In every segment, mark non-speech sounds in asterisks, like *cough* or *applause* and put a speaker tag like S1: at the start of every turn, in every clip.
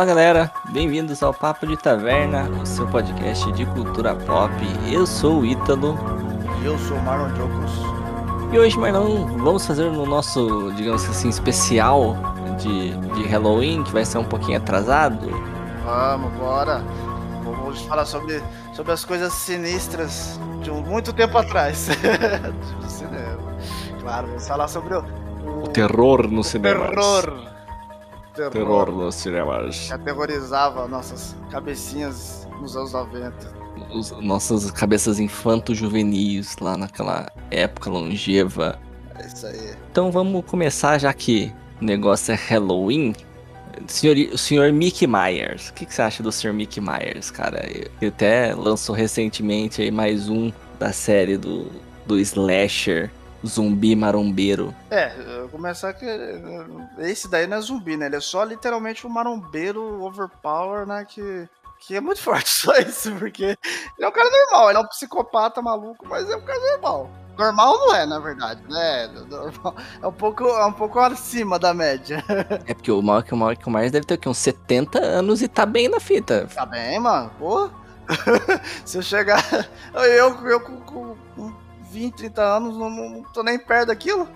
S1: Fala galera, bem-vindos ao Papo de Taverna, o seu podcast de cultura pop. Eu sou o Ítalo.
S2: Eu sou o Marlon Jocos.
S1: E hoje, Marlon, vamos fazer no nosso, digamos assim, especial de, de Halloween, que vai ser um pouquinho atrasado.
S2: Vamos, bora. Vamos falar sobre, sobre as coisas sinistras de um, muito tempo atrás. *laughs* do cinema. Claro, vamos falar sobre o,
S1: o, o terror no cinema.
S2: Terror
S1: terror, terror nos cinemas.
S2: Que aterrorizava nossas cabecinhas nos anos 90.
S1: Os, nossas cabeças infanto-juvenis lá naquela época longeva.
S2: É isso aí.
S1: Então vamos começar, já que o negócio é Halloween. Senhor, o senhor Mickey Myers. O que, que, você acha do senhor Mickey Myers, cara? Ele até lançou recentemente aí mais um da série do, do Slasher zumbi marombeiro.
S2: É, começar que esse daí não é zumbi, né? Ele é só literalmente um marombeiro overpower, né? Que, que é muito *laughs* forte, só isso, porque ele é um cara normal, ele é um psicopata maluco, mas é um cara normal. Normal não é, na verdade, né? É um pouco, é um pouco acima da média. *laughs*
S1: É porque o Michael, o Myers deve ter aqui, uns 70 anos e tá bem na fita.
S2: Tá bem, mano. Pô. *laughs* Se eu chegar. Eu, eu com, com 20, 30 anos, não, não tô nem perto daquilo.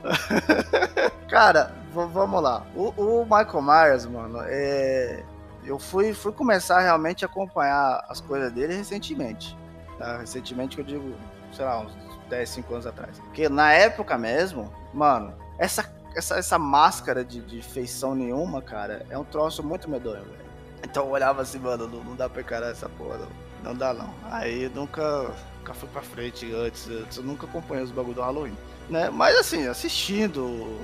S2: *laughs* Cara, vamos lá. O, o, Michael Myers, mano, é. Eu fui, fui começar realmente a acompanhar as coisas dele recentemente. Tá? Recentemente que eu digo, sei lá, uns 10, 5 anos atrás. Porque na época mesmo, mano, essa, essa, essa máscara de, de feição nenhuma, cara, é um troço muito medonho, velho. Então eu olhava assim, mano, não, não dá pra encarar essa porra, não. Não dá não. Aí nunca nunca fui pra frente antes, antes eu nunca acompanhei os bagulho do Halloween. Né? Mas assim, assistindo,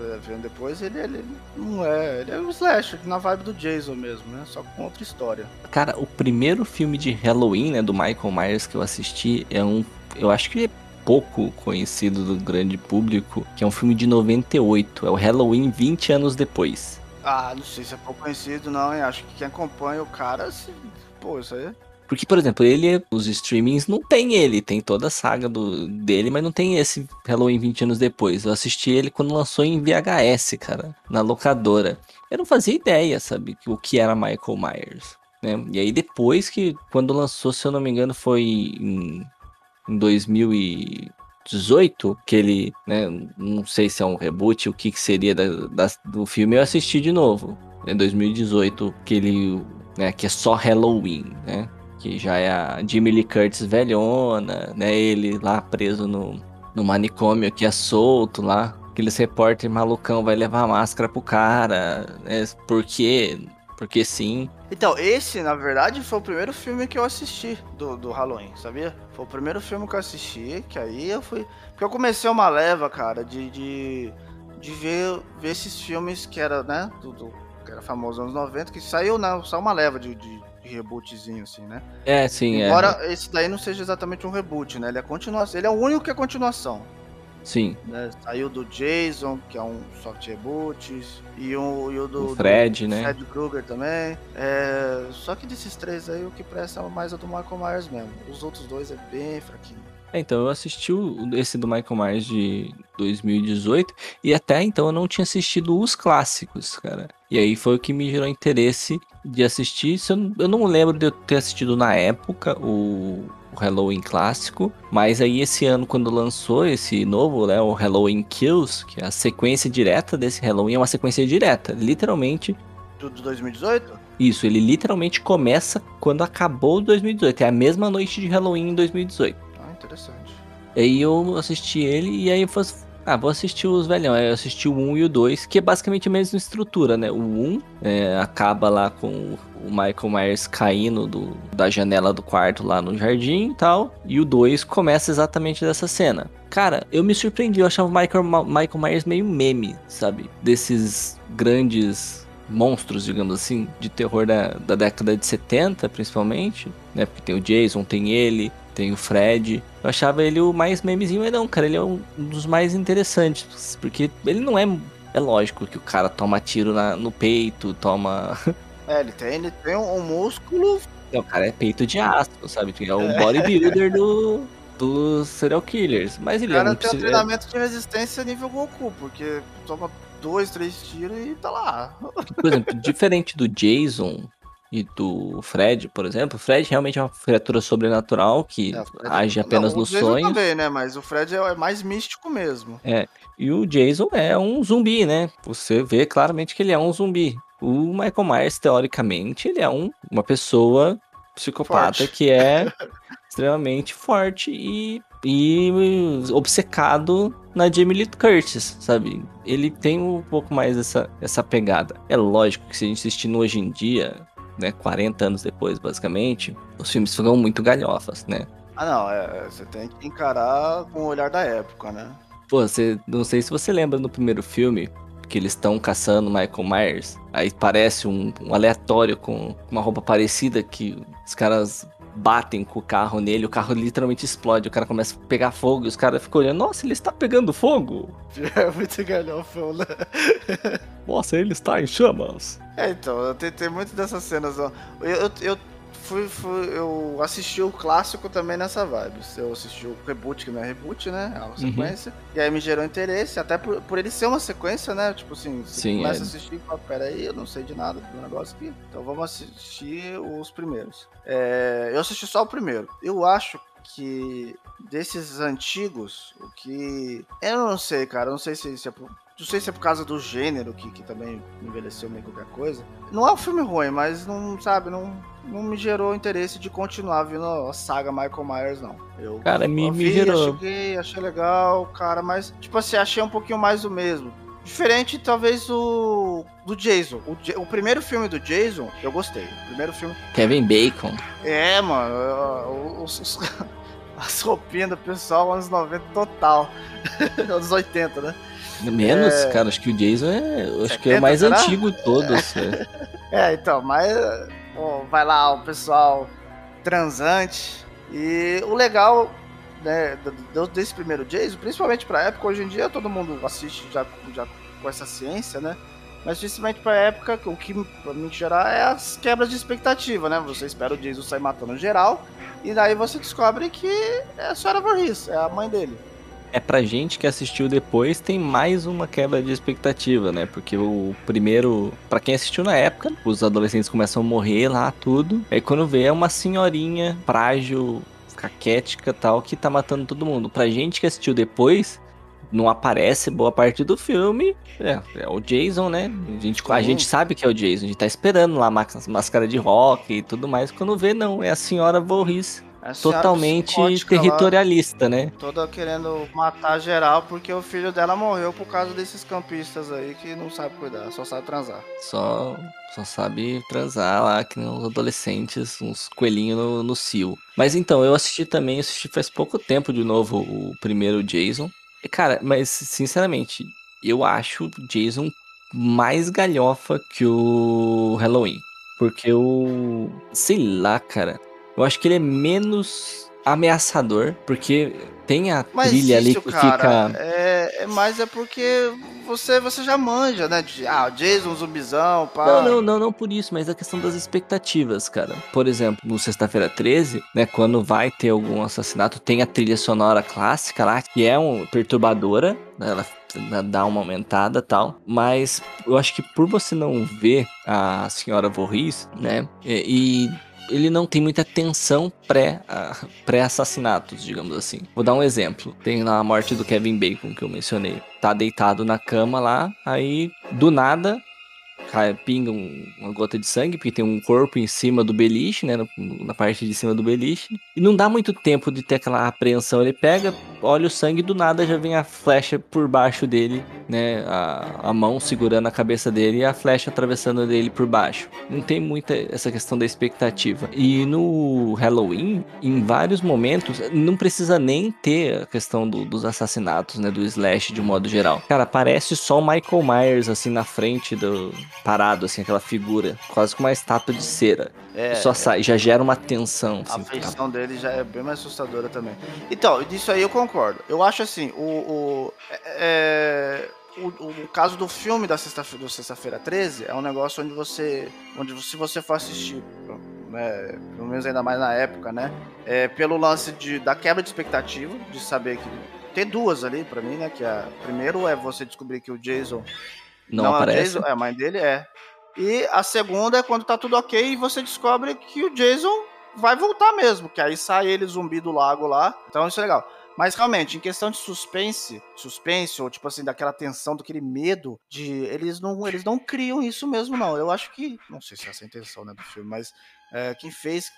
S2: é, vendo depois, ele, ele não é. Ele é um slasher, na vibe do Jason mesmo, né? Só com outra história.
S1: Cara, o primeiro filme de Halloween, né, do Michael Myers que eu assisti é um. Eu acho que é pouco conhecido do grande público, que é um filme de 98. É o Halloween 20 anos depois.
S2: Ah, não sei se é pouco conhecido, não, hein? Acho que quem acompanha o cara, pô, isso aí é
S1: porque, por exemplo, ele, os streamings não tem ele, tem toda a saga do, dele, mas não tem esse Halloween 20 anos depois. Eu assisti ele quando lançou em VHS, cara, na locadora. Eu não fazia ideia, sabe, o que era Michael Myers. Né? E aí depois que, quando lançou, se eu não me engano, foi em, em 2018, que ele, né, não sei se é um reboot, o que, que seria da, da, do filme, eu assisti de novo. Em 2018, que ele, né, que é só Halloween, né? que já é a Jimmy Lee Curtis velhona, né? Ele lá preso no, no manicômio que é solto lá. Aqueles repórter malucão vai levar máscara pro cara, né? Por quê? Porque sim.
S2: Então, esse, na verdade, foi o primeiro filme que eu assisti do, do Halloween, sabia? Foi o primeiro filme que eu assisti, que aí eu fui. Porque eu comecei uma leva, cara, de, de, de ver, ver esses filmes que era, né? Do, do, que era famoso nos anos 90, que saiu, né? Saiu uma leva de, de rebootzinho, assim, né?
S1: É, sim,
S2: é. Embora é. esse daí não seja exatamente um reboot, né? Ele é continuação. Ele é o único que é continuação.
S1: Sim.
S2: Né? Saiu do Jason, que é um soft reboot, e o, e o do
S1: o Fred,
S2: do,
S1: né?
S2: Fred Krueger também. É... Só que desses três aí, o que presta mais é o do Michael Myers mesmo. Os outros dois é bem fraquinho.
S1: É, então, eu assisti o, esse do Michael Myers de 2018 e até então eu não tinha assistido os clássicos, cara. E aí foi o que me gerou interesse de assistir. Eu, eu não lembro de eu ter assistido na época o Halloween clássico, mas aí esse ano quando lançou esse novo, né, o Halloween Kills, que é a sequência direta desse Halloween, é uma sequência direta, literalmente.
S2: Do 2018?
S1: Isso, ele literalmente começa quando acabou o 2018. É a mesma noite de Halloween em 2018
S2: interessante.
S1: E aí eu assisti ele e aí eu falei, ah, vou assistir os velhão. Aí eu assisti o 1 e o 2, que é basicamente a mesma estrutura, né? O 1 é, acaba lá com o Michael Myers caindo do, da janela do quarto lá no jardim e tal. E o 2 começa exatamente dessa cena. Cara, eu me surpreendi, eu achava o Michael, Michael Myers meio meme, sabe? Desses grandes monstros, digamos assim, de terror da, da década de 70, principalmente, né? Porque tem o Jason, tem ele, tem o Fred. Eu achava ele o mais memezinho, mas não, cara, ele é um dos mais interessantes. Porque ele não é. É lógico que o cara toma tiro na, no peito, toma.
S2: É, ele tem, ele tem um músculo.
S1: Não, o cara é peito de aço, sabe? É o é. bodybuilder do, dos serial killers. Mas ele
S2: o cara
S1: é
S2: tem um treinamento de resistência nível Goku, porque toma dois, três tiros e tá lá.
S1: Por exemplo, diferente do Jason e do Fred, por exemplo, o Fred realmente é uma criatura sobrenatural que é, age apenas não, nos sonhos.
S2: também, né? Mas o Fred é mais místico mesmo.
S1: É. E o Jason é um zumbi, né? Você vê claramente que ele é um zumbi. O Michael Myers, teoricamente, ele é um, uma pessoa psicopata forte. que é *laughs* extremamente forte e, e obcecado na Jamie Lee Curtis, sabe? Ele tem um pouco mais essa, essa pegada. É lógico que se a gente assistindo hoje em dia, né, 40 anos depois, basicamente, os filmes ficam muito galhofas, né?
S2: Ah, não, é, você tem que encarar com o olhar da época, né?
S1: Pô, você, não sei se você lembra no primeiro filme, que eles estão caçando Michael Myers. Aí parece um, um, aleatório com uma roupa parecida que os caras batem com o carro nele, o carro literalmente explode, o cara começa a pegar fogo e os caras ficam olhando, nossa, ele está pegando fogo. *laughs*
S2: É muito galhofão, né?
S1: Nossa, ele está em chamas.
S2: É, então, tem, tem muito dessas cenas, ó. Eu, eu, eu fui, fui, eu assisti o clássico também nessa vibe. Eu assisti o reboot, que não é reboot, né? É uma uhum. sequência. Uhum. E aí me gerou interesse, até por, por ele ser uma sequência, né? Tipo assim, você Sim, começa é. a assistir e fala, peraí, eu não sei de nada do negócio aqui. Então vamos assistir os primeiros. É, eu assisti só o primeiro. Eu acho que desses antigos, o que. Eu não sei, cara. Eu não sei se, se é por não sei se é por causa do gênero que, que também envelheceu meio qualquer coisa. Não é um filme ruim, mas não, sabe, não, não me gerou interesse de continuar vendo a saga Michael Myers, não. Eu,
S1: cara, me, vi, me gerou.
S2: Cheguei, achei legal, cara, mas, tipo assim, achei um pouquinho mais do mesmo. Diferente, talvez, do, do Jason. O, o primeiro filme do Jason, eu gostei. O primeiro filme.
S1: Kevin Bacon.
S2: É, mano. Os, os, *laughs* as roupinhas do pessoal, anos 90 total. *laughs* anos 80, né?
S1: Menos, é... cara, acho que o Jason é. Acho 70, que é o mais será? antigo de todos. *laughs*
S2: é. é, então, mas vai lá o pessoal transante. E o legal né, desse primeiro Jason, principalmente pra época, hoje em dia todo mundo assiste já, já com essa ciência, né? Mas principalmente pra época, o que pra mim gerar é as quebras de expectativa, né? Você espera o Jason sair matando geral, e daí você descobre que é a senhora Voorhees, é a mãe dele
S1: é pra gente que assistiu depois, tem mais uma quebra de expectativa, né? Porque o primeiro, para quem assistiu na época, os adolescentes começam a morrer lá, tudo. Aí quando vê é uma senhorinha frágil, caquética tal, que tá matando todo mundo. Pra gente que assistiu depois, não aparece boa parte do filme. É, é o Jason, né? A gente, a gente sabe que é o Jason, a gente tá esperando lá a máscara de rock e tudo mais. Quando vê, não, é a senhora Voorhees totalmente territorialista, lá, né?
S2: Toda querendo matar geral porque o filho dela morreu por causa desses campistas aí que não sabe cuidar, só sabe transar.
S1: Só, só sabe transar lá, que nem os adolescentes, uns coelhinhos no, no cio. Mas então, eu assisti também, assisti faz pouco tempo de novo o primeiro Jason. E, cara, mas sinceramente, eu acho o Jason mais galhofa que o Halloween. Porque o. Sei lá, cara. Eu acho que ele é menos ameaçador, porque tem a Mas trilha isso, ali que cara,
S2: fica. É, é, mas é porque você, você já manja, né? De, ah, Jason, zumbizão, pá.
S1: Não, não, não, não por isso, mas a questão das expectativas, cara. Por exemplo, no Sexta-feira 13, né? Quando vai ter algum assassinato, tem a trilha sonora clássica lá, que é um, perturbadora, né, ela dá uma aumentada tal, mas eu acho que por você não ver a senhora Voorhees, né, e ele não tem muita tensão pré, uh, pré-assassinatos, digamos assim. Vou dar um exemplo. Tem lá a morte do Kevin Bacon que eu mencionei. Tá deitado na cama lá, aí do nada cai, pinga um, uma gota de sangue, porque tem um corpo em cima do beliche, né? na parte de cima do beliche. E não dá muito tempo de ter aquela apreensão. Ele pega, olha o sangue, do nada já vem a flecha por baixo dele, né? A, a mão segurando a cabeça dele e a flecha atravessando dele por baixo. Não tem muita essa questão da expectativa. E no Halloween, em vários momentos, não precisa nem ter a questão do, dos assassinatos, né? Do slash de um modo geral. Cara, parece só o Michael Myers, assim, na frente do, parado, assim, aquela figura, quase com uma estátua de cera. É, só sai, já gera uma tensão.
S2: Assim, a feição tá... dele já é bem mais assustadora também. Então, disso aí eu concordo. Eu acho assim, o. o é, o, o, caso do filme da sexta-feira sexta 13 é um negócio onde você. Onde se você for assistir, né, pelo menos ainda mais na época, né? É, pelo lance de, da quebra de expectativa, de saber que. Tem duas ali para mim, né? Que a, primeiro é você descobrir que o Jason
S1: não, não aparece.
S2: Jason, é, a mãe dele é. E a segunda é quando tá tudo ok e você descobre que o Jason vai voltar mesmo, que aí sai ele zumbi do lago lá. Então isso é legal. Mas realmente, em questão de suspense, suspense, ou tipo assim, daquela tensão, daquele medo, de. Eles não, eles não criam isso mesmo, não. Eu acho que. Não sei se é essa a intenção né, do filme, mas é, quem fez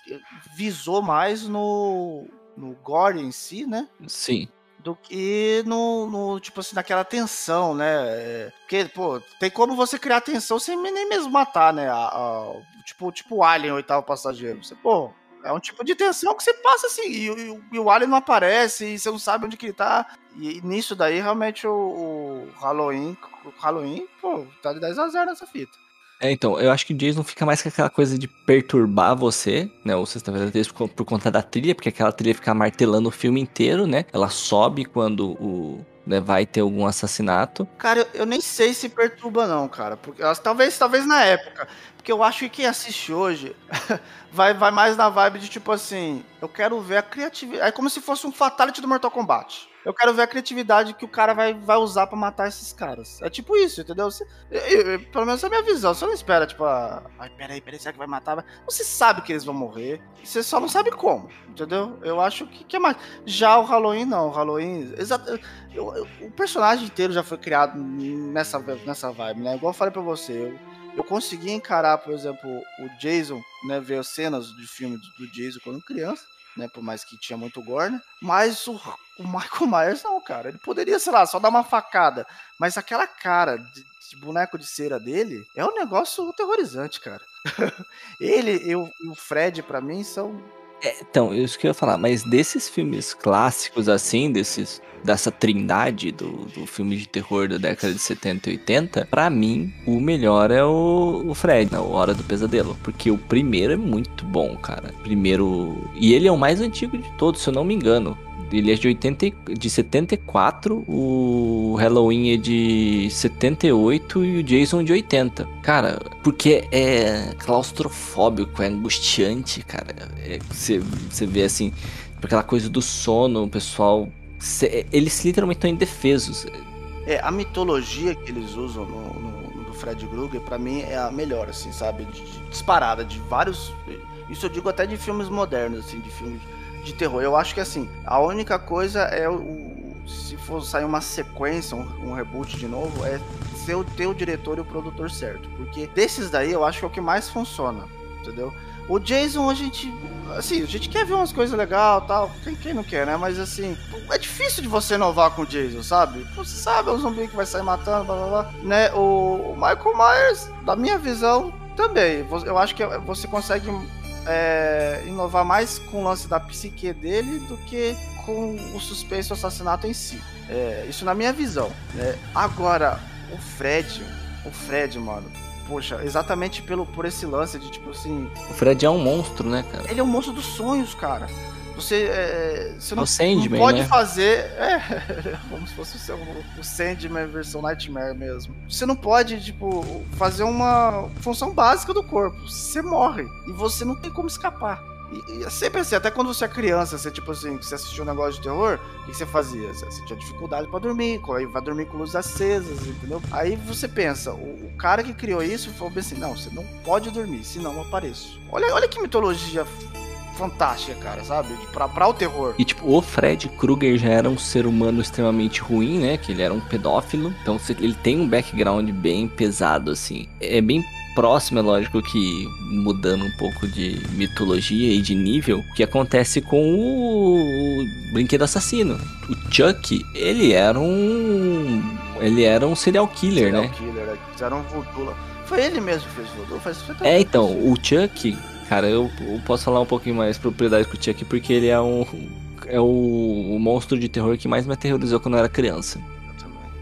S2: visou mais no, no gore em si, né?
S1: Sim
S2: do que no, no, tipo assim, naquela tensão, né? É, porque, pô, tem como você criar tensão sem nem mesmo matar, né? A, a, tipo, tipo Alien, oitavo passageiro. Você, pô, é um tipo de tensão que você passa assim, e, e, e, o Alien não aparece, e você não sabe onde que ele tá. E, e nisso daí, realmente, o, o Halloween, o Halloween, pô, tá de 10 a 0 nessa fita.
S1: É, então, eu acho que o Jason fica mais com aquela coisa de perturbar você, né? Ou sexta-feira 13 por, por conta da trilha, porque aquela trilha fica martelando o filme inteiro, né? Ela sobe quando o, né, vai ter algum assassinato.
S2: Cara, eu, nem sei se perturba não, cara, porque talvez talvez na época, porque eu acho que quem assiste hoje *laughs* vai vai mais na vibe de tipo assim, eu quero ver a criatividade, é como se fosse um fatality do Mortal Kombat. Eu quero ver a criatividade que o cara vai, vai usar para matar esses caras. É tipo isso, entendeu? Você, eu, eu, pelo menos é a minha visão. Você não espera, tipo, ah, peraí, peraí, será que vai matar? Você sabe que eles vão morrer. Você só não sabe como, entendeu? Eu acho que, que é mais. Já o Halloween, não. O Halloween. Exato. Eu, o personagem inteiro já foi criado nessa, nessa vibe, né? Igual eu falei pra você. Eu, consegui encarar, por exemplo, o Jason, né? Ver cenas de filme do Jason quando criança né? Por mais que tinha muito gore, né? Mas o, o Michael Myers não, cara. Ele poderia, sei lá, só dar uma facada. Mas aquela cara de, de boneco de cera dele é um negócio aterrorizante, cara. *laughs* ele e o, e o Fred, para mim, são.
S1: É, então, isso que eu ia falar, mas desses filmes clássicos, assim, desses dessa trindade do, do filme de terror da década de 70 e 80, para mim, o melhor é o, o Fred, na Hora do Pesadelo. Porque o primeiro é muito bom, cara. Primeiro. E ele é o mais antigo de todos, se eu não me engano. Ele é de, 80, de 74, o Halloween é de 78 e o Jason de 80. Cara, porque é claustrofóbico, é angustiante, cara. É, você, você vê assim, aquela coisa do sono, o pessoal eles literalmente estão indefesos.
S2: É, a mitologia que eles usam no, no, no Fred Krueger, para mim, é a melhor, assim, sabe? De, de, disparada, de vários. Isso eu digo até de filmes modernos, assim, de filmes de terror. Eu acho que, assim, a única coisa é o. Se for sair uma sequência, um, um reboot de novo, é ser o teu diretor e o produtor certo. Porque desses daí eu acho que é o que mais funciona, entendeu? O Jason, a gente. Assim, a gente quer ver umas coisas legais tal. Quem, quem não quer, né? Mas assim, é difícil de você inovar com o Jason, sabe? Você sabe, é um zumbi que vai sair matando, blá blá blá. Né? O, o Michael Myers, da minha visão, também. Eu acho que você consegue é, inovar mais com o lance da psique dele do que com o suspense do assassinato em si. É, isso na minha visão. Né? Agora, o Fred, o Fred, mano, poxa, exatamente pelo, por esse lance de tipo assim.
S1: O Fred é um monstro, né, cara?
S2: Ele é um monstro dos sonhos, cara. Você, é, você não,
S1: o Sandman,
S2: não pode
S1: né?
S2: fazer. *laughs* É, como se fosse o, o Sandman versão Nightmare mesmo. Você não pode, tipo, fazer uma função básica do corpo. Você morre. E você não tem como escapar. E, e é sempre assim, até quando você é criança, você, tipo assim, você assistiu um negócio de terror, o que você fazia? Você tinha dificuldade para dormir, aí vai dormir com luzes acesas, entendeu? Aí você pensa, o, o, cara que criou isso falou bem assim: não, você não pode dormir, senão eu apareço. Olha, olha que mitologia fantástica, cara, sabe? Pra, pra o terror.
S1: E tipo, o Fred Krueger já era um ser humano extremamente ruim, né? Que ele era um pedófilo. Então ele tem um background bem pesado, assim. É bem próximo, é lógico que mudando um pouco de mitologia e de nível, que acontece com o brinquedo assassino. O Chuck, ele era um. Ele era um serial killer,
S2: serial
S1: né?
S2: Serial killer, é, fizeram um voodoo. Foi ele mesmo que fez voodoo? Faz,
S1: é, então, o Chuck, cara, eu, eu, posso falar um pouquinho mais propriedade com o Chuck, porque ele é um. É o, o monstro de terror que mais me aterrorizou quando eu era criança.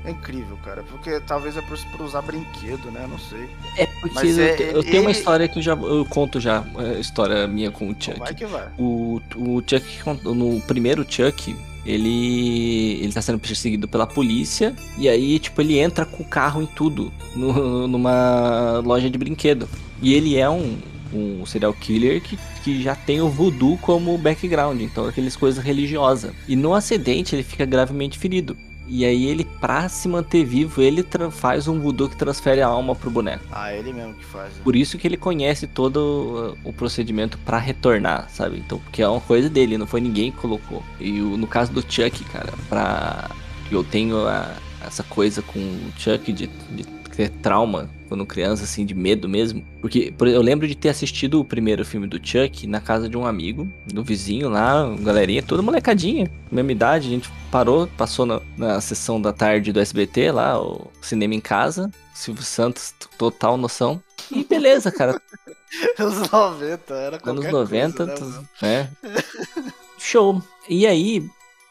S2: É incrível, cara. Porque talvez é por, por usar brinquedo, né? Não sei.
S1: É porque eu, é, eu, tenho ele... uma história que eu já eu conto já, a história minha com o Chuck.
S2: Vai que vai.
S1: O, o Chuck, no primeiro Chuck, ele ele tá sendo perseguido pela polícia e aí tipo ele entra com o carro em tudo no, numa loja de brinquedo e ele é um, um serial killer que, que já tem o voodoo como background então aquelas coisas religiosas e no acidente ele fica gravemente ferido E aí ele, pra se manter vivo, ele faz um voodoo que transfere a alma pro boneco.
S2: Ah, ele mesmo que faz. Né?
S1: Por isso que ele conhece todo o procedimento para retornar, sabe? Então, porque é uma coisa dele, não foi ninguém que colocou. E no caso do Chuck, cara, pra. Eu tenho a, essa coisa com o Chuck de, de trauma quando criança, assim, de medo mesmo. Porque eu lembro de ter assistido o primeiro filme do Chuck na casa de um amigo, do vizinho lá, galerinha, toda molecadinha, mesma idade. A gente parou, passou na, na sessão da tarde do SBT lá, o cinema em casa. Silvio Santos, total noção. E beleza, cara. *laughs*
S2: Anos 90, era
S1: Anos 90, coisa, né, é. *laughs* Show. E aí,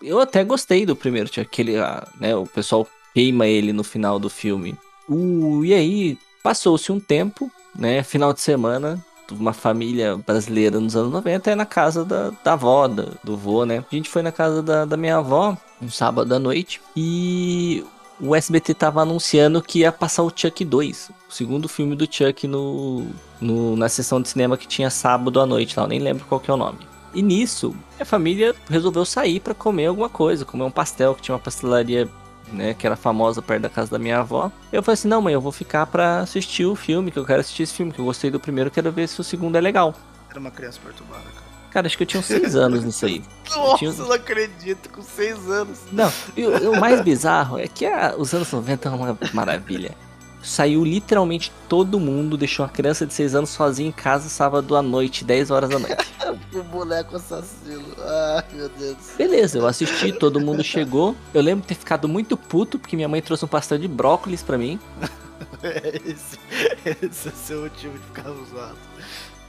S1: eu até gostei do primeiro, tinha aquele, ah, né, o pessoal queima ele no final do filme. Uh, e aí, Passou-se um tempo, né? Final de semana, uma família brasileira nos anos 90 é na casa da, da avó, da, do vô, né? A gente foi na casa da, da minha avó, um sábado à noite, e o SBT tava anunciando que ia passar o Chuck 2, o segundo filme do Chuck no, no, na sessão de cinema que tinha sábado à noite lá, eu nem lembro qual que é o nome. E nisso, a família resolveu sair para comer alguma coisa, comer um pastel, que tinha uma pastelaria né, que era famosa perto da casa da minha avó. Eu falei assim: não, mãe, eu vou ficar pra assistir o filme, que eu quero assistir esse filme, que eu gostei do primeiro, quero ver se o segundo é legal.
S2: Era uma criança perturbada, cara.
S1: Cara, acho que eu tinha uns 6 anos nisso aí. *laughs*
S2: Nossa,
S1: eu, tinha...
S2: não acredito, com 6 anos.
S1: Não, e, o mais bizarro é que a, os anos 90 é uma maravilha. Saiu literalmente todo mundo, deixou uma criança de 6 anos sozinha em casa sábado à noite, 10 horas da noite. *laughs*
S2: o boneco assassino. Ai, meu Deus.
S1: Beleza, eu assisti, todo mundo chegou. Eu lembro de ter ficado muito puto, porque minha mãe trouxe um pastel de brócolis pra mim. *laughs*
S2: esse, esse é o seu motivo de ficar usado.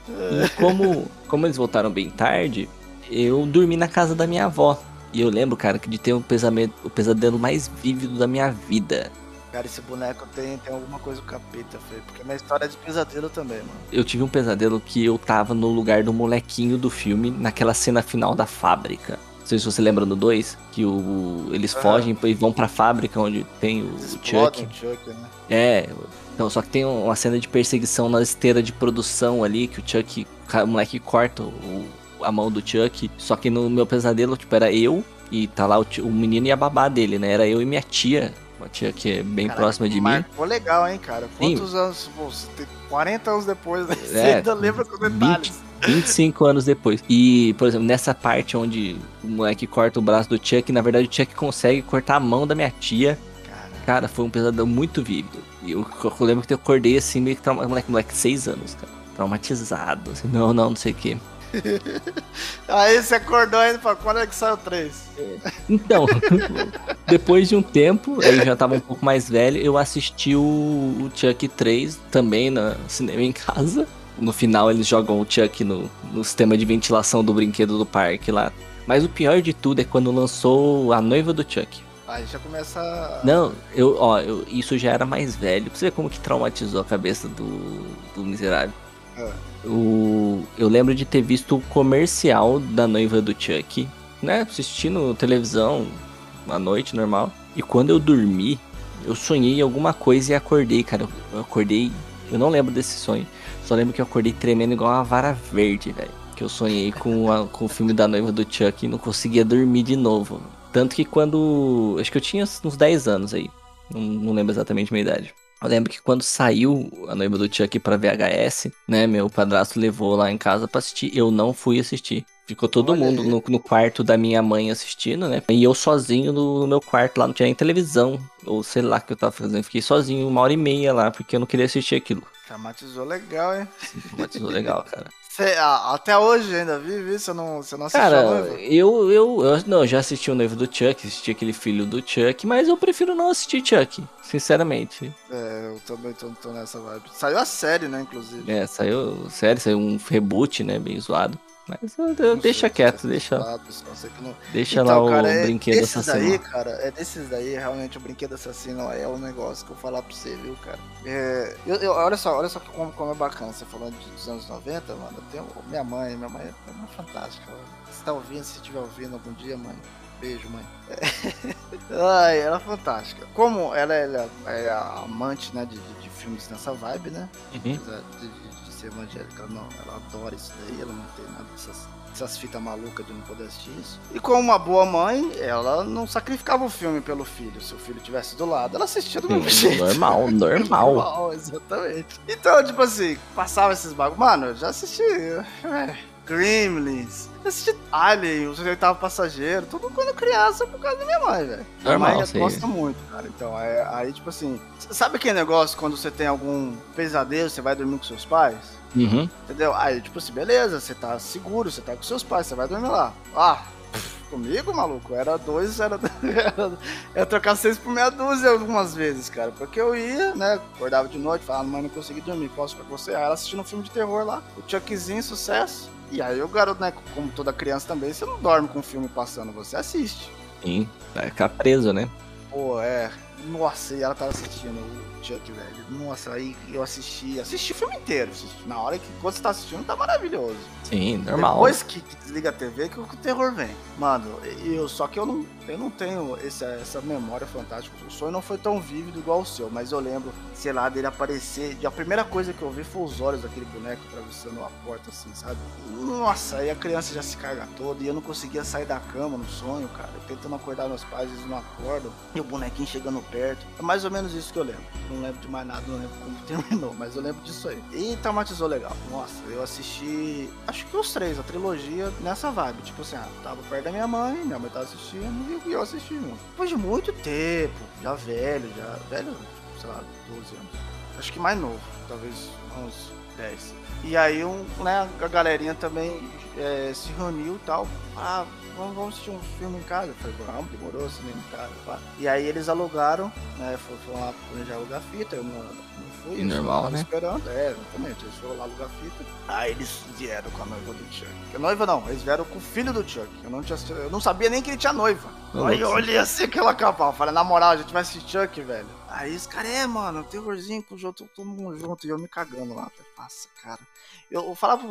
S1: E como, como eles voltaram bem tarde, eu dormi na casa da minha avó. E eu lembro, cara, que de ter um pesadelo, o pesadelo mais vívido da minha vida.
S2: Cara, esse boneco tem, tem alguma coisa do capeta, feio. Porque minha história é de pesadelo também, mano.
S1: Eu tive um pesadelo que eu tava no lugar do molequinho do filme, naquela cena final da fábrica. Não sei se você lembra no 2, que o, eles ah. fogem e vão pra fábrica onde tem o Chuck.
S2: O Chuck né?
S1: É, então, só que tem uma cena de perseguição na esteira de produção ali, que o Chuck, o moleque corta o, a mão do Chuck. Só que no meu pesadelo, tipo, era eu e tá lá o, o menino e a babá dele, né? Era eu e minha tia uma tia que é bem Caraca, próxima de mim.
S2: Ficou legal, hein, cara? Quantos Sim. anos? Pô, 40 anos depois, né? Você é, ainda lembra com detalhes.
S1: 20, 25 anos depois. E, por exemplo, nessa parte onde o moleque corta o braço do Chuck, na verdade o Chuck consegue cortar a mão da minha tia. Caraca. Cara, foi um pesadelo muito vívido. E eu, eu, lembro que eu acordei assim, meio que traumatizado. Moleque, moleque, 6 anos, cara. Traumatizado. Assim, não, não, não sei o que. *laughs*
S2: Aí você acordou ainda pra quando é que saiu o 3?
S1: Então, *laughs* depois de um tempo, eu já tava um pouco mais velho, eu assisti o, o Chuck 3 também no cinema em casa. No final eles jogam o Chuck no, no sistema de ventilação do brinquedo do parque lá. Mas o pior de tudo é quando lançou a noiva do Chuck.
S2: Aí já começa.
S1: Não, eu, ó, eu, isso já era mais velho. Pra você ver como que traumatizou a cabeça do, do miserável. O, eu lembro de ter visto o comercial da noiva do Chuck, né? Assistindo televisão à noite, normal. E quando eu dormi, eu sonhei alguma coisa e acordei, cara. Eu acordei. Eu não lembro desse sonho. Só lembro que eu acordei tremendo igual uma vara verde, velho. Que eu sonhei com, a, com o filme da noiva do Chuck e não conseguia dormir de novo. Tanto que quando. Acho que eu tinha uns 10 anos aí. Não, não lembro exatamente a minha idade. Eu lembro que quando saiu a noiva do Chuck pra VHS, né? Meu padrasto levou lá em casa pra assistir. Eu não fui assistir. Ficou todo Olha mundo no, no, quarto da minha mãe assistindo, né? E eu sozinho no, no, meu quarto lá, não tinha nem televisão. Ou sei lá o que eu tava fazendo. Fiquei sozinho uma hora e meia lá, porque eu não queria assistir aquilo.
S2: Traumatizou legal, hein?
S1: Traumatizou legal, cara.
S2: Cê, até hoje ainda vive isso? Você não, você não assistiu
S1: Cara, eu, eu, eu, não, já assisti o noivo do Chuck, assisti aquele filho do Chuck, mas eu prefiro não assistir Chuck, sinceramente.
S2: É, eu também tô, tô nessa vibe. Saiu a série, né, inclusive.
S1: É, saiu série, saiu um reboot, né, bem zoado. Mas eu, eu deixa quieto, deixa. não... Deixa então, lá cara, o é, brinquedo assassino.
S2: Daí, cara, é desses daí, realmente, o brinquedo assassino é o negócio que eu vou falar pra você, viu, cara? É, eu, eu, olha só, olha só como, como é bacana. Você falando dos anos 90, mano. Eu tenho, minha mãe, minha mãe é uma fantástica. Você tá ouvindo, se estiver ouvindo algum dia, mãe. Beijo, mãe. *laughs* Ai, ela é fantástica. Como ela, ela é amante, né, de, de, de filmes nessa vibe, né? Uhum. De, de, ser evangélica, não. Ela adora isso daí, ela não tem nada dessas, dessas fitas malucas de não poder assistir isso. E como uma boa mãe, ela não sacrificava o filme pelo filho. Se o filho tivesse do lado, ela assistia do mesmo jeito.
S1: Normal, normal. *laughs*
S2: normal, exatamente. Então, tipo assim, passava esses bagulhos. Mano, eu já assisti. É, Gremlins. Assisti Alien, os oitavo passageiro, tudo quando criança por causa da minha mãe, velho. Minha mãe gosta muito, cara. Então, é, aí, tipo assim, sabe aquele negócio quando você tem algum pesadelo, você vai dormir com seus pais?
S1: Uhum.
S2: Entendeu? Aí, tipo assim, beleza, você tá seguro, você tá com seus pais, você vai dormir lá. Ah, comigo, maluco, era dois, era. *laughs* era eu trocar seis por meia dúzia algumas vezes, cara. Porque eu ia, né? Acordava de noite, falava, mãe, não consegui dormir, posso pra você? Aí ela assistindo um filme de terror lá, o Chuckzinho, sucesso. E aí o garoto, né, como toda criança também, você não dorme com o filme passando, você assiste.
S1: Sim, vai ficar preso, né?
S2: Pô, é. Nossa, e ela tava assistindo Chuck, velho. Nossa, aí eu assisti, assisti o filme inteiro. assisti. Na hora que quando você tá assistindo, tá maravilhoso.
S1: Sim, normal.
S2: Depois que, que desliga a TV, que o, terror vem. Mano, eu, só que eu não, eu não tenho esse, essa memória fantástica. O sonho não foi tão vívido igual o seu, mas eu lembro, sei lá, dele aparecer. E a primeira coisa que eu vi foi os olhos daquele boneco atravessando a porta, assim, sabe? Nossa, aí a criança já se caga toda e eu não conseguia sair da cama no sonho, cara. Eu tentando acordar meus pais, eles não acordam. E o bonequinho chegando perto. É mais ou menos isso que eu lembro. Não lembro de mais nada, não lembro como *laughs* terminou, mas eu lembro disso aí. E traumatizou legal. Nossa, eu assisti, acho que os três, a trilogia, nessa vibe. Tipo assim, ah, tava perto da minha mãe, minha mãe tava assistindo e eu assisti junto. Depois de muito tempo, já velho, já velho, sei lá, 12 anos. Acho que mais novo, talvez uns 10. E aí, um, né, a galerinha também é, se reuniu e tal. Ah, vamos, vamos assistir um filme em casa. Eu falei, vamos, demorou, cinema em casa. Pá. E aí eles alugaram, né, foram, lá planejar alugar fita, eu não, não fui.
S1: Normal, né?
S2: esperando, é, exatamente. Eles foram lá alugar fita. Aí eles vieram com a noiva do Chuck. A noiva não, eles vieram com o filho do Chuck. Eu não, tinha, eu não sabia nem que ele tinha noiva. Aí eu olhei assim aquela capa, eu falei, na moral, a gente vai assistir Chuck, velho. Aí os caras, é, mano, terrorzinho com o jogo, todo mundo junto, e eu me cagando lá. Eu Nossa, cara. Eu, eu falava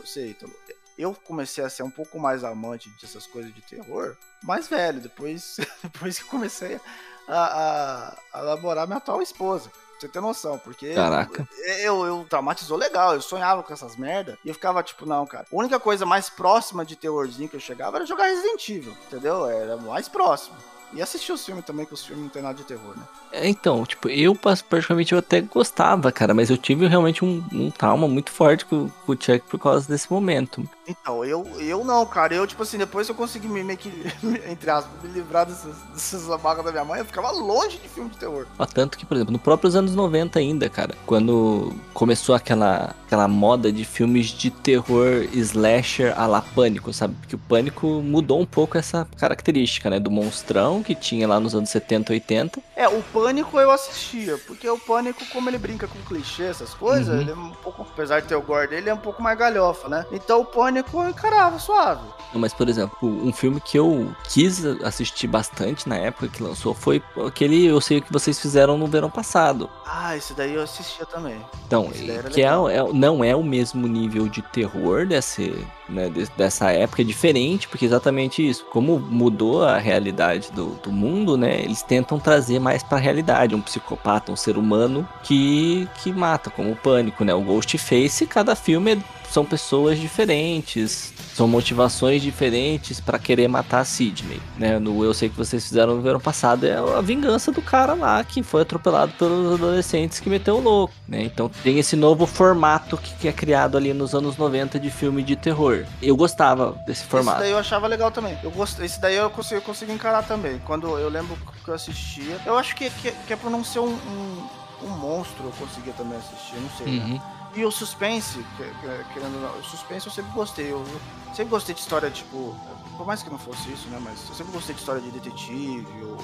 S2: você, Ítalo, eu comecei a ser um pouco mais amante dessas coisas de terror, mais velho, depois, *laughs* depois que comecei a, a, a namorar minha atual esposa. Pra você ter noção, porque
S1: Caraca.
S2: eu, eu traumatizou legal, eu sonhava com essas merda e eu ficava tipo, não, cara. A única coisa mais próxima de terrorzinho que eu chegava era jogar Resident Evil, entendeu? Era mais próximo. E assistir os filmes também, que os filmes não tem nada de terror, né?
S1: É, então, tipo, eu particularmente eu até gostava, cara, mas eu tive realmente um, um trauma muito forte com, com o Chuck por causa desse momento.
S2: Então, eu, eu não, cara. Eu, tipo assim, depois eu consegui me, meio que, *laughs* entre aspas, me livrar dessas, dessas da minha mãe, eu ficava longe de filme de terror.
S1: Ó, tanto que, por exemplo, no próprios anos 90 ainda, cara, quando começou aquela, aquela moda de filmes de terror slasher a la pânico, sabe? Porque o pânico mudou um pouco essa característica, né? Do monstrão que tinha lá nos anos 70, 80.
S2: É, o Pânico eu assistia, porque o Pânico, como ele brinca com clichê, essas coisas,
S1: Uhum.
S2: ele é um pouco, apesar de ter o gore dele, ele é um pouco mais galhofa, né? Então o Pânico eu encarava suave.
S1: Mas, por exemplo, um filme que eu quis assistir bastante na época que lançou foi aquele Eu Sei O Que Vocês Fizeram no verão passado.
S2: Ah, esse daí eu assistia também.
S1: Então, que é, é- não é o mesmo nível de terror desse, né, de- dessa época, é diferente, porque exatamente isso. Como mudou a realidade do, do mundo, né? Eles tentam trazer mais pra realidade. Um psicopata, um ser humano que, que mata, como o pânico, né? O Ghostface, cada filme é- são pessoas diferentes, são motivações diferentes pra querer matar a Sidney, né? No Eu Sei Que Vocês Fizeram no verão passado é a vingança do cara lá que foi atropelado pelos adolescentes que meteu o louco, né? Então tem esse novo formato que, é criado ali nos anos 90 de filme de terror. Eu gostava desse
S2: Esse
S1: formato.
S2: daí eu achava legal também. Eu gost... Esse daí eu consegui, eu consegui encarar também. Quando eu lembro que eu assistia. Eu acho que, que, que é por não ser um, um, um monstro, eu conseguia também assistir, não sei. né? E o suspense, que- que- querendo ou não, o suspense eu sempre gostei. Eu sempre gostei de história, tipo, por mais que não fosse isso, né? Mas eu sempre gostei de história de detetive, ou,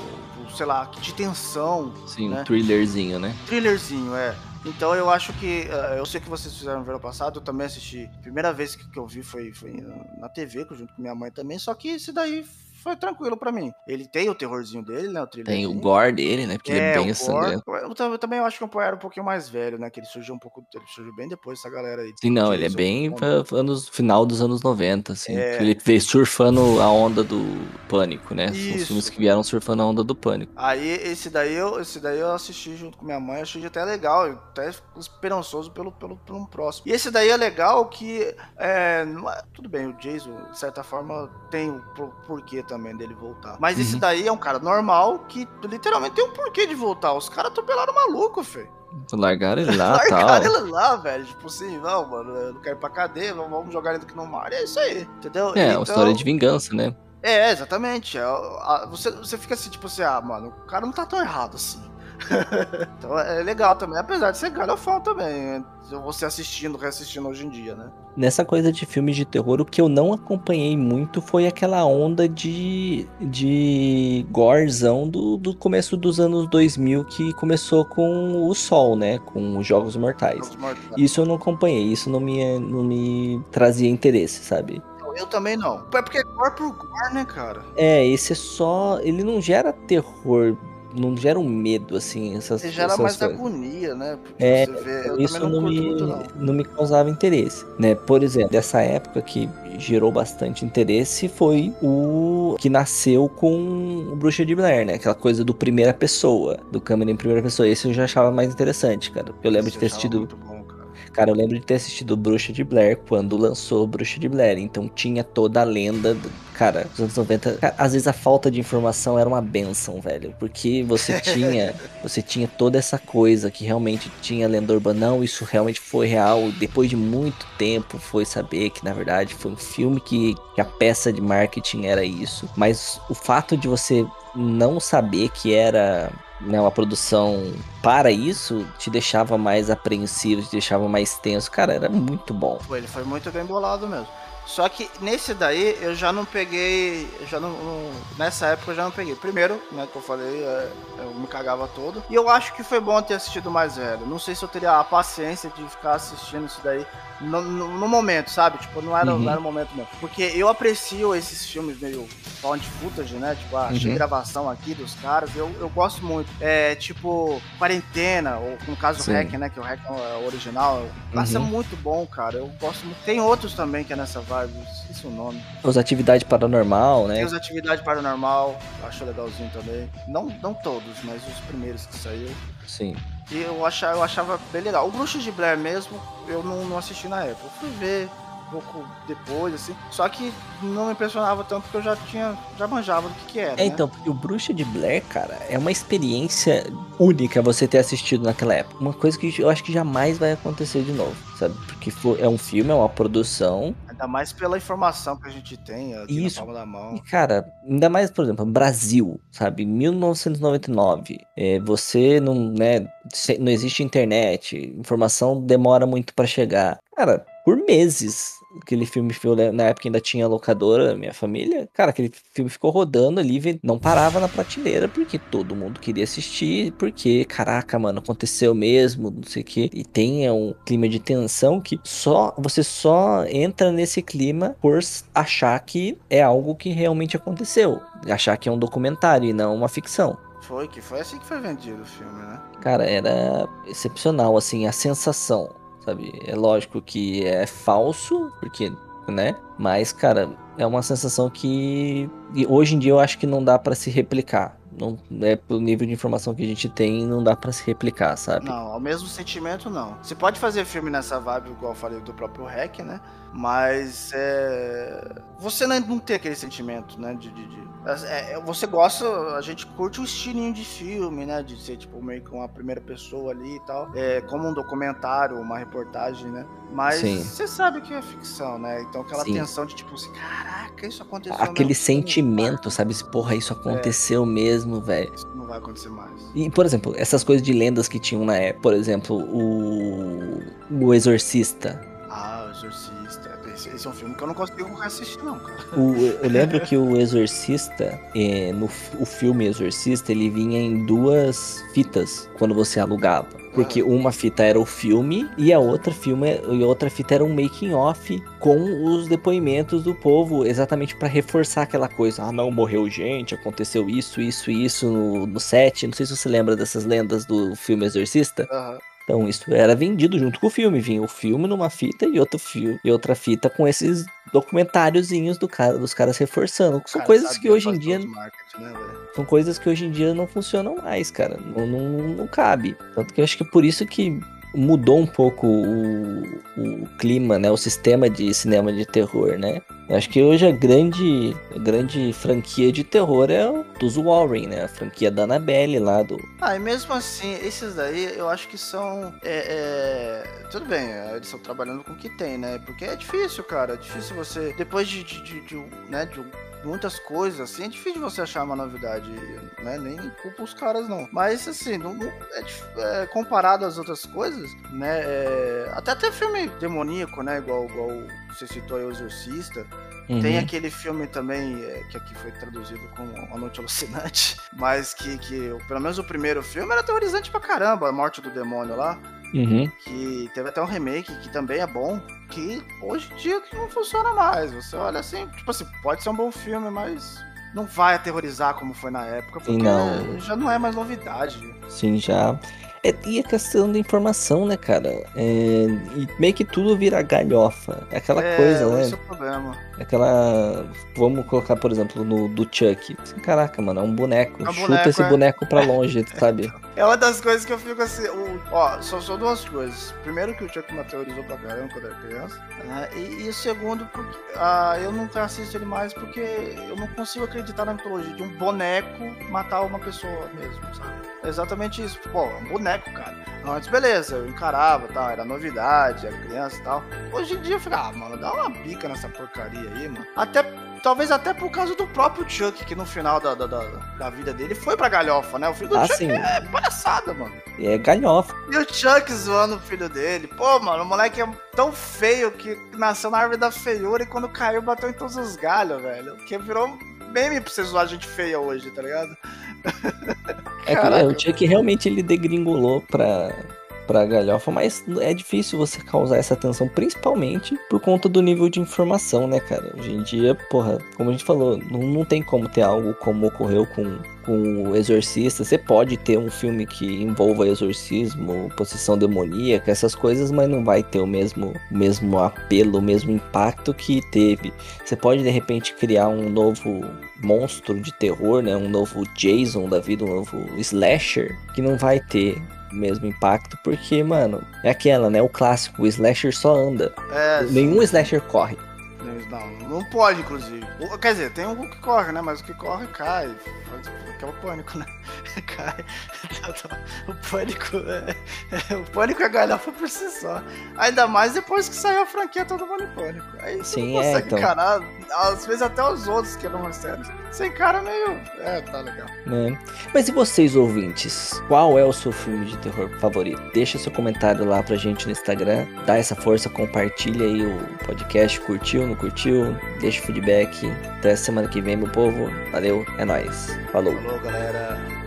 S2: ou, sei lá, de tensão,
S1: Sim,
S2: né?
S1: um thrillerzinho, né?
S2: thrillerzinho, é. Então eu acho que. eh, eu sei que vocês fizeram no verão passado, eu também assisti. Primeira vez que, que eu vi foi, foi na TV, junto com minha mãe também. Só que esse daí foi tranquilo pra mim. Ele tem o terrorzinho dele, né? O
S1: tem o gore dele, né? Porque é, ele é bem sangrento.
S2: Eu, eu, também acho que o Poe era um pouquinho mais velho, né? Que ele surgiu um pouco. Ele surgiu bem depois dessa galera aí.
S1: Sim, não, ele é bem anos, final dos anos 90, assim. É. Ele veio surfando a onda do pânico, né? Isso. Os filmes que vieram surfando a onda do pânico.
S2: Aí esse daí eu, esse daí eu assisti junto com minha mãe, achei até legal, até esperançoso pelo, pelo, pelo um próximo. E esse daí é legal que. É, é, tudo bem, o Jason, de certa forma, tem o porquê também dele voltar. Mas uhum. esse daí é um cara normal que literalmente tem um porquê de voltar. Os caras atropelaram o maluco, feio.
S1: Largaram ele lá, *laughs*
S2: tal. Largaram ele lá, velho. Tipo assim, não, mano, eu não quero ir pra cadeia, vamos jogar ele aqui no mar. É isso aí, entendeu?
S1: É, então... uma história de vingança, né?
S2: É, exatamente. É, você, você fica assim, tipo assim, ah, mano, o cara não tá tão errado assim. *laughs* então é legal também, apesar de ser galhofão também. Você assistindo, reassistindo hoje em dia, né?
S1: Nessa coisa de filmes de terror, o que eu não acompanhei muito foi aquela onda de, de gorzão do, do começo dos anos 2000 que começou com o Sol, né? Com os Jogos Mortais. Jogos Mortais. Isso eu não acompanhei, isso não me, não me trazia interesse, sabe?
S2: Eu também não. É porque é gore por gore, né, cara?
S1: É, esse é só. Ele não gera terror não gera um medo, assim. Essas,
S2: você gera
S1: essas
S2: mais coisas. agonia, né?
S1: Porque é, vê, isso não, não, me, muito, não. não me causava interesse, né? Por exemplo, dessa época que gerou bastante interesse foi o que nasceu com o Bruxa de Blair, né? Aquela coisa do primeira pessoa, do câmera em primeira pessoa. Esse eu já achava mais interessante, cara. Eu lembro Esse de ter assistido. Cara, eu lembro de ter assistido Bruxa de Blair quando lançou Bruxa de Blair. Então tinha toda a lenda. Do... Cara, nos anos 90. Cara, às vezes a falta de informação era uma benção, velho. Porque você *laughs* tinha. você tinha toda essa coisa que realmente tinha lenda urbana. Não, isso realmente foi real. Depois de muito tempo foi saber que, na verdade, foi um filme que, que a peça de marketing era isso. Mas o fato de você não saber que era né, uma produção para isso te deixava mais apreensivo, te deixava mais tenso. Cara, era muito bom.
S2: Ele foi muito bem bolado mesmo. Só que nesse daí eu já não peguei. Já não, não, nessa época eu já não peguei. Primeiro, né, que eu falei, é, eu me cagava todo. E eu acho que foi bom ter assistido mais velho. Não sei se eu teria a paciência de ficar assistindo isso daí no, no, no momento, sabe? Tipo, não era, uhum. não era o momento mesmo. Porque eu aprecio esses filmes meio found footage, né? Tipo, ah, achei uhum. gravação aqui dos caras. Eu, eu gosto muito. É tipo, Quarentena, ou no caso o Hack, né? Que o Hack é o original. Nossa, uhum. é muito bom, cara. Eu gosto muito. Tem outros também que é nessa vibe vibe, esqueci o nome.
S1: Os Atividade Paranormal, né?
S2: Tem os Atividade Paranormal, acho legalzinho também. Não, não todos, mas os primeiros que saiu.
S1: Sim.
S2: E eu achava, eu achava bem legal. O Bruxo de Blair mesmo, eu não, não assisti na época. Eu fui ver pouco depois, assim. Só que não me impressionava tanto porque eu já tinha, já manjava do que, que era. É,
S1: né? então, porque o Bruxa de Blair, cara, é uma experiência única você ter assistido naquela época. Uma coisa que eu acho que jamais vai acontecer de novo, sabe? Porque é um filme, é uma produção.
S2: Ainda mais pela informação que a gente tem aqui
S1: Isso.
S2: na palma da mão.
S1: E, cara, ainda mais, por exemplo, Brasil, sabe? 1999. É, você não, né? Não existe internet, informação demora muito para chegar. Cara, por meses aquele filme na época ainda tinha locadora, minha família. Cara, aquele filme ficou rodando ali, não parava na prateleira porque todo mundo queria assistir, porque caraca, mano, aconteceu mesmo, não sei o que. E tem é, um clima de tensão que só você só entra nesse clima por achar que é algo que realmente aconteceu, achar que é um documentário e não uma ficção.
S2: Foi que foi assim que foi vendido o filme, né?
S1: Cara, era excepcional assim a sensação sabe? É lógico que é falso, porque, né? Mas, cara, é uma sensação que hoje em dia eu acho que não dá para se replicar. Não, é pelo nível de informação que a gente tem, não dá para se replicar, sabe?
S2: Não, ao mesmo sentimento não. Você pode fazer filme nessa vibe, igual eu falei do próprio Hack, né? Mas é... você não tem aquele sentimento, né? De, de, de... É, é, você gosta, a gente curte o estilinho de filme, né? De ser tipo meio que uma primeira pessoa ali e tal. É como um documentário, uma reportagem, né? Mas Sim. você sabe que é ficção, né? Então aquela Sim. tensão de tipo assim, caraca, isso aconteceu.
S1: Aquele sentimento, filme, sabe? Porra, isso aconteceu é. mesmo, velho. Isso
S2: não vai acontecer mais.
S1: E, por exemplo, essas coisas de lendas que tinham na época, por exemplo, o. O Exorcista.
S2: Ah, esse é um filme que eu não consigo assistir, não, cara.
S1: O, eu lembro que o Exorcista, é, no o filme Exorcista, ele vinha em duas fitas quando você alugava. Porque uma fita era o filme e a outra filme e a outra fita era um making off com os depoimentos do povo, exatamente para reforçar aquela coisa. Ah, não morreu gente, aconteceu isso, isso, isso no, no set. Não sei se você lembra dessas lendas do filme Exorcista.
S2: Aham.
S1: Então isso era vendido junto com o filme, vinha o filme numa fita e outro filme e outra fita com esses documentáriozinhos do cara, dos caras reforçando. São
S2: Cara,
S1: coisas que hoje em dia
S2: marketing, né,
S1: são coisas que hoje em dia não funcionam mais, cara. Não, não, não cabe. Tanto que eu acho que é por isso que mudou um pouco o, o clima, né? O sistema de cinema de terror, né? Eu acho que hoje a grande, a grande franquia de terror é o dos Warren, né? A franquia da Annabelle lá do...
S2: Ah, e mesmo assim, esses daí eu acho que são. é, é, Tudo bem, eles estão trabalhando com o que tem, né? Porque é difícil, cara. É difícil você. Depois de, de, de, de, né, de muitas coisas, assim, é difícil você achar uma novidade, né? Nem culpa os caras, não. Mas, assim, não, não- é, é, comparado às outras coisas, né? é, até até filme demoníaco, né? Igual, igual você citou aí, O Exorcista. Tem
S1: Uhum.
S2: aquele filme também, é, que aqui foi traduzido como A Noite Alucinante, *laughs* mas que, que pelo menos o primeiro filme era aterrorizante pra caramba, A Morte do Demônio lá,
S1: Uhum.
S2: que teve até um remake que também é bom, que hoje em dia não funciona mais. Você olha assim, tipo assim, pode ser um bom filme, mas não vai aterrorizar como foi na época, porque
S1: Não.
S2: já não é mais novidade.
S1: Sim, já. É, e a questão da informação, né, cara? É, e meio que tudo vira galhofa. É aquela
S2: é,
S1: coisa, né?
S2: Esse é o problema.
S1: Aquela. Vamos colocar, por exemplo, no do Chuck. Assim, Caraca, mano, é um boneco.
S2: É um
S1: Chuta
S2: boneco,
S1: esse
S2: é.
S1: boneco pra longe, *laughs* sabe?
S2: É uma das coisas que eu fico assim. o- ó, só, só duas coisas. Primeiro, que o Chuck me aterrorizou pra caramba quando era criança. né? E, e o segundo, porque ah, eu nunca assisto ele mais porque eu não consigo acreditar na mitologia de um boneco matar uma pessoa mesmo, sabe? É exatamente isso. Pô, é um boneco, cara. Antes, beleza, eu encarava tal, era novidade, era criança e tal. Hoje em dia eu fico, ah, mano, dá uma bica nessa porcaria aí, mano. Até Talvez até por causa do próprio Chuck, que no final da, da, da, da vida dele foi pra galhofa, né? O filho do
S1: Ah,
S2: Chuck
S1: sim.
S2: é palhaçada, mano.
S1: E é galhofa.
S2: E o Chuck zoando o filho dele. Pô, mano, o moleque é tão feio que nasceu na árvore da feiura e quando caiu bateu em todos os galhos, velho. Que virou meme pra você zoar gente feia hoje, tá ligado? *laughs*
S1: É
S2: Caraca.
S1: é, o Chuck realmente ele degringolou pra, pra galhofa, mas é difícil você causar essa tensão, principalmente por conta do nível de informação, né, cara? Hoje em dia, porra, como a gente falou, não, não tem como ter algo como ocorreu com, com o Exorcista. Você pode ter um filme que envolva exorcismo, possessão demoníaca, essas coisas, mas não vai ter o mesmo, mesmo apelo, o mesmo impacto que teve. Você pode, de repente, criar um novo monstro de terror, né? Um novo Jason da vida, um novo slasher, que não vai ter mesmo impacto, porque, mano, é aquela, né? O clássico, o slasher só anda.
S2: É,
S1: Nenhum slasher corre.
S2: Não, não pode, inclusive. O- Quer dizer, tem um que corre, né? Mas o que corre cai. Faz aquele pânico, né? *laughs* cai. O pânico é. O pânico é galhofa por si só. Ainda mais depois que saiu a franquia todo mundo em pânico. Aí você
S1: Sim,
S2: não
S1: é,
S2: consegue
S1: então.
S2: encarar. Às vezes até os outros que eram mais sérios. Você encara meio. É, tá legal.
S1: né? Mas e vocês, ouvintes? Qual é o seu filme de terror favorito? Deixa seu comentário lá pra gente no Instagram. Dá essa força, compartilha aí o podcast. Curtiu, não curtiu? Deixa o feedback. Até semana que vem, meu povo. Valeu, é nóis. Falou.
S2: Falou, galera.